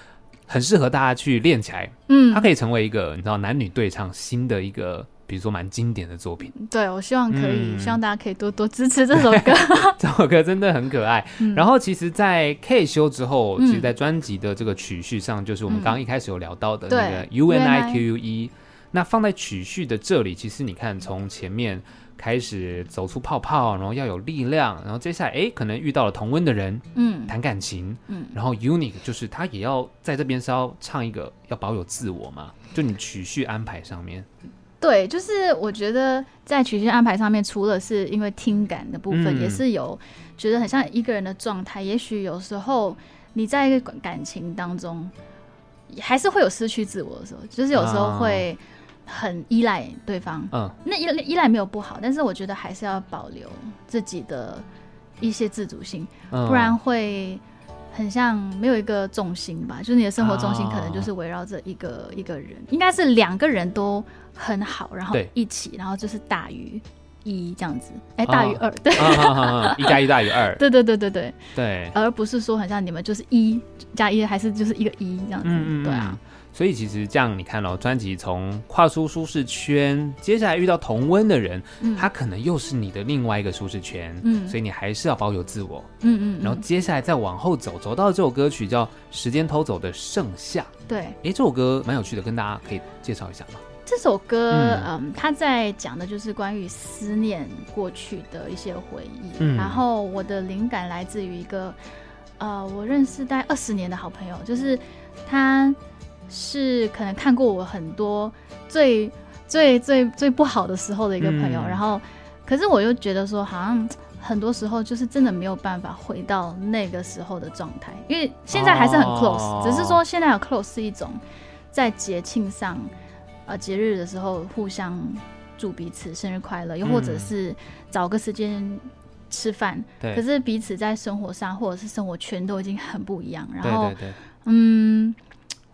很适合大家去练起来，嗯，它可以成为一个你知道男女对唱新的一个，比如说蛮经典的作品。对，我希望可以，嗯、希望大家可以多多支持这首歌。这首歌真的很可爱。嗯、然后其实，在 K 修之后，嗯、其实，在专辑的这个曲序上，就是我们刚刚一开始有聊到的那个 U N I Q U E。那放在曲序的这里，其实你看从前面。开始走出泡泡，然后要有力量，然后接下来哎，可能遇到了同温的人，嗯，谈感情，嗯，然后 unique 就是他也要在这边是要唱一个要保有自我嘛，就你曲序安排上面，对，就是我觉得在曲序安排上面，除了是因为听感的部分，嗯、也是有觉得很像一个人的状态。也许有时候你在一个感情当中，还是会有失去自我的时候，就是有时候会。啊很依赖对方，嗯，那依依赖没有不好，但是我觉得还是要保留自己的一些自主性，嗯、不然会很像没有一个重心吧。就是你的生活重心可能就是围绕着一个、哦、一个人，应该是两个人都很好，然后一起，然后就是大于一这样子，哎、欸，大于二，哦、对，一加一大于二，对对对对对。对，而不是说很像你们就是一加一还是就是一个一这样子，嗯、对啊。所以其实这样，你看哦，专辑从跨出舒适圈，接下来遇到同温的人，嗯、他可能又是你的另外一个舒适圈，嗯，所以你还是要保有自我，嗯嗯，嗯。然后接下来再往后走，走到这首歌曲叫《时间偷走的盛夏》，对，哎，这首歌蛮有趣的，跟大家可以介绍一下吗？这首歌，嗯，他、嗯、在讲的就是关于思念过去的一些回忆，嗯，然后我的灵感来自于一个，呃，我认识大概二十年的好朋友，就是他。是可能看过我很多最最最最不好的时候的一个朋友，嗯、然后，可是我又觉得说，好像很多时候就是真的没有办法回到那个时候的状态，因为现在还是很 close，、哦、只是说现在的 close 是一种在节庆上，呃，节日的时候互相祝彼此生日快乐，又或者是找个时间吃饭，嗯、可是彼此在生活上或者是生活圈都已经很不一样，然后，对对对。嗯。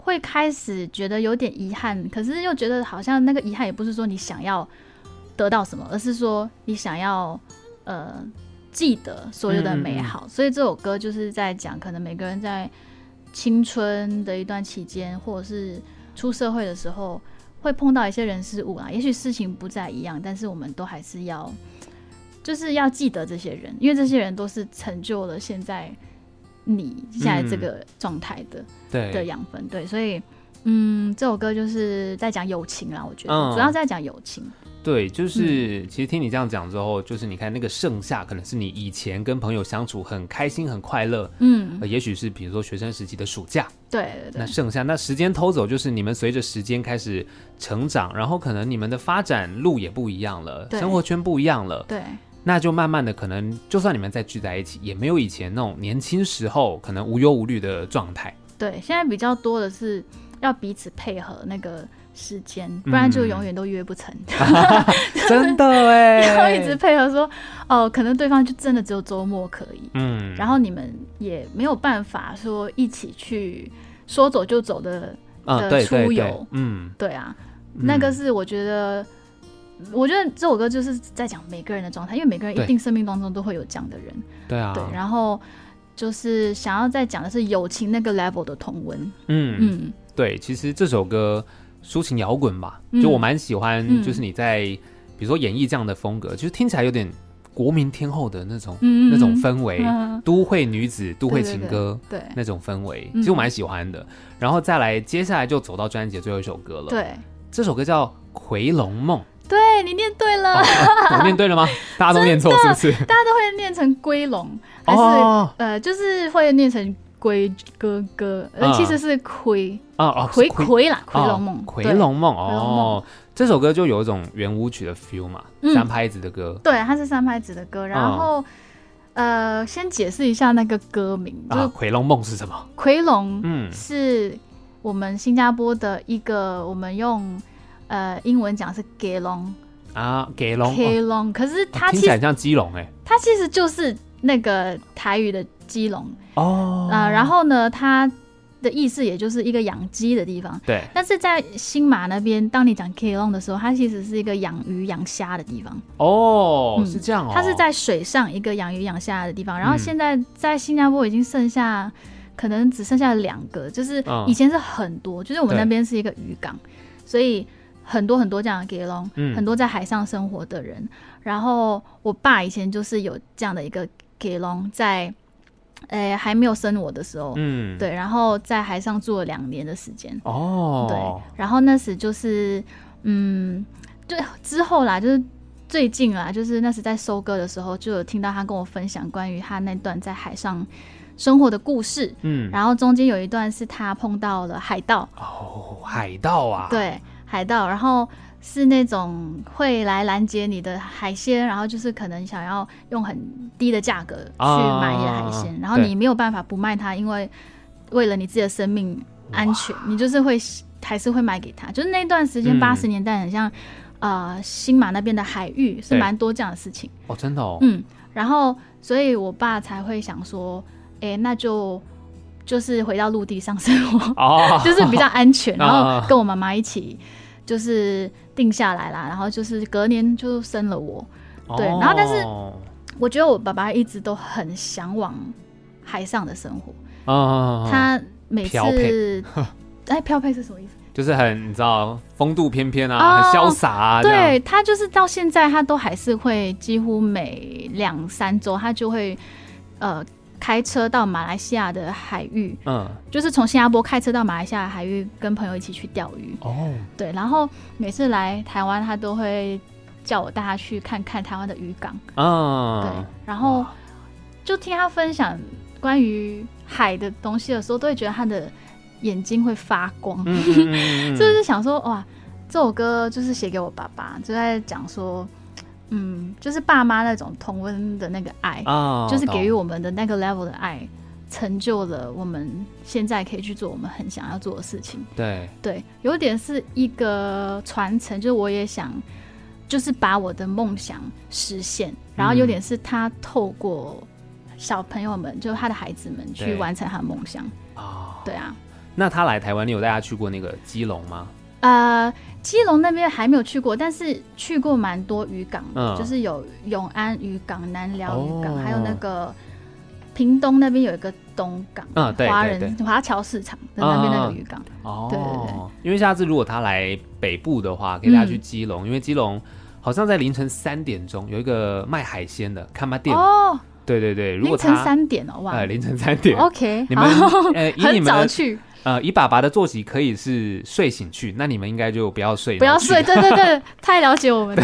会开始觉得有点遗憾，可是又觉得好像那个遗憾也不是说你想要得到什么，而是说你想要呃记得所有的美好。嗯嗯，所以这首歌就是在讲，可能每个人在青春的一段期间，或者是出社会的时候，会碰到一些人事物啊。也许事情不再一样，但是我们都还是要就是要记得这些人，因为这些人都是成就了现在。你现在这个状态的、的养分，对，所以嗯，这首歌就是在讲友情啦，我觉得、嗯、主要在讲友情。对，就是、嗯、其实听你这样讲之后，就是你看那个盛夏，可能是你以前跟朋友相处很开心、很快乐，嗯，也许是比如说学生时期的暑假，对对对。那盛夏，那时间偷走，就是你们随着时间开始成长，然后可能你们的发展路也不一样了，生活圈不一样了，对。那就慢慢的可能，就算你们再聚在一起，也没有以前那种年轻时候可能无忧无虑的状态。对，现在比较多的是要彼此配合那个时间，不然就永远都约不成。嗯、真的哎，然后一直配合说，哦，可能对方就真的只有周末可以。嗯，然后你们也没有办法说一起去说走就走的。的出游，嗯，对啊，那个是我觉得，嗯、我觉得这首歌就是在讲每个人的状态，因为每个人一定生命当中都会有这样的人，对啊，对，然后就是想要再讲的是友情那个 level 的同温，嗯嗯，对，其实这首歌抒情摇滚吧，就我蛮喜欢，就是你在、嗯、比如说演绎这样的风格，就是听起来有点。国民天后的那种、嗯、那种氛围，嗯、都会女子都会情歌，对，那种氛围，其实我蛮喜欢的。嗯、然后再来，接下来就走到专辑的最后一首歌了。对，这首歌叫《回龙梦》。对，你念对了，我、哦、念对了吗？大家都念错是不是？大家都会念成龟龙，还是、哦、呃，就是会念成龟哥哥，呃，其实是魁哦哦，魁魁啦，魁龙梦，魁龙梦哦。这首歌就有一种圆舞曲的 feel 嘛，嗯、三拍子的歌。对，它是三拍子的歌。然后，嗯、呃，先解释一下那个歌名，就是《奎龙梦》是什么？奎龙，嗯，是我们新加坡的一个，我们用呃英文讲是 Kelong 啊，Kelong 可是它其实、哦、听起来很像基隆哎，它其实就是那个台语的基隆哦。啊、呃，然后呢，它。的意思也就是一个养鸡的地方，对。但是在新马那边，当你讲 Kelong 的时候，它其实是一个养鱼养虾的地方。哦，嗯、是这样哦。它是在水上一个养鱼养虾的地方。然后现在在新加坡已经剩下，嗯、可能只剩下两个，就是以前是很多，嗯、就是我们那边是一个渔港，所以很多很多这样的 Kelong，嗯、很多在海上生活的人。然后我爸以前就是有这样的一个 Kelong 在。诶、欸，还没有生我的时候，嗯，对，然后在海上住了两年的时间，哦，对，然后那时就是，嗯，对，之后啦，就是最近啦，就是那时在收割的时候，就有听到他跟我分享关于他那段在海上生活的故事，嗯，然后中间有一段是他碰到了海盗，哦，海盗啊，对，海盗，然后。是那种会来拦截你的海鲜，然后就是可能想要用很低的价格去买一些海鲜，啊、然后你没有办法不卖它，因为为了你自己的生命安全，你就是会还是会卖给他。就是那段时间八十年代，很像啊、新马那边的海域是蛮多这样的事情哦，真的哦，嗯，然后所以我爸才会想说，哎，那就就是回到陆地上生活，哦、就是比较安全，然后跟我妈妈一起。就是定下来啦，然后就是隔年就生了我，哦、对，然后但是我觉得我爸爸一直都很向往海上的生活，哦、他每次 哎漂配是什么意思？就是很你知道风度翩翩啊，哦、很潇洒啊。对，他就是到现在他都还是会几乎每两三周他就会呃。开车到马来西亚的海域，嗯，就是从新加坡开车到马来西亚的海域，跟朋友一起去钓鱼。哦，对，然后每次来台湾，他都会叫我带他去看看台湾的渔港。哦，对，然后就听他分享关于海的东西的时候，都会觉得他的眼睛会发光。嗯，就是想说，哇，这首歌就是写给我爸爸，就在讲说。嗯，就是爸妈那种同温的那个爱，哦、就是给予我们的那个 level 的爱，成就了我们现在可以去做我们很想要做的事情。对对，有点是一个传承，就是我也想，就是把我的梦想实现，然后有点是他透过小朋友们，嗯、就是他的孩子们去完成他的梦想。哦，对啊。那他来台湾，你有带他去过那个基隆吗？呃。基隆那边还没有去过，但是去过蛮多渔港，嗯、就是有永安渔港、南寮渔港，哦、还有那个屏东那边有一个东港，嗯，对，华人华侨市场的那边那个渔港，哦，对对对。因为下次如果他来北部的话，可以带他去基隆，嗯、因为基隆好像在凌晨三点钟有一个卖海鲜的看吧店。哦，对对对，如果他凌晨三点哦，哇，呃，凌晨三点，OK，你们呃，以你们很早去。呃，以爸爸的作息可以是睡醒去，那你们应该就不要睡，不要睡，对对对，太了解我们了，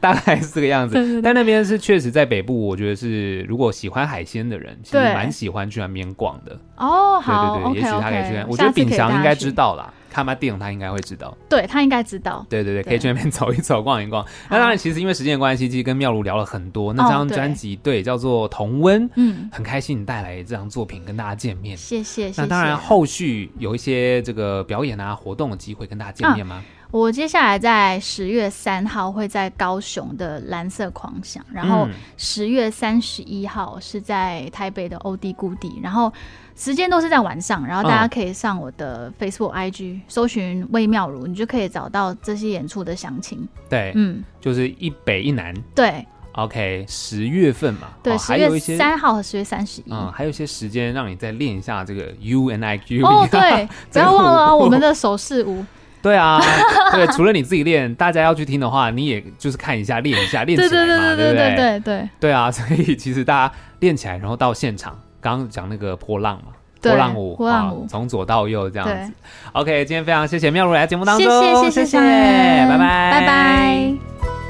大概是这个样子。但那边是确实在北部，我觉得是如果喜欢海鲜的人，其实蛮喜欢去那边逛的。哦，好，对对对，也许他可以去看。我觉得秉祥应该知道啦，卡马丁他应该会知道，对他应该知道，对对对，可以去那边走一走、逛一逛。那当然，其实因为时间的关系，其实跟妙如聊了很多。那这张专辑对叫做《同温》，嗯，很开心你带来这张作品跟大家见面，谢谢。那当然，后续有一些这个表演啊、活动的机会跟大家见面吗？我接下来在十月三号会在高雄的蓝色狂想，然后十月三十一号是在台北的欧弟故地，然后时间都是在晚上，然后大家可以上我的 Facebook、IG 搜寻魏妙如，你就可以找到这些演出的详情。对，嗯，就是一北一南。对，OK，十月份嘛，对，十月三号和十月三十一，嗯，还有一些时间让你再练一下这个 U N I Q。哦，对，不要忘了我们的手势舞。对啊，对，除了你自己练，大家要去听的话，你也就是看一下，练一下，练起来嘛，对不对？对对对对对啊，所以其实大家练起来，然后到现场，刚刚讲那个破浪嘛，破浪舞，破浪舞，从左到右这样子。OK，今天非常谢谢妙如来节目当中，谢谢谢谢，拜拜拜拜。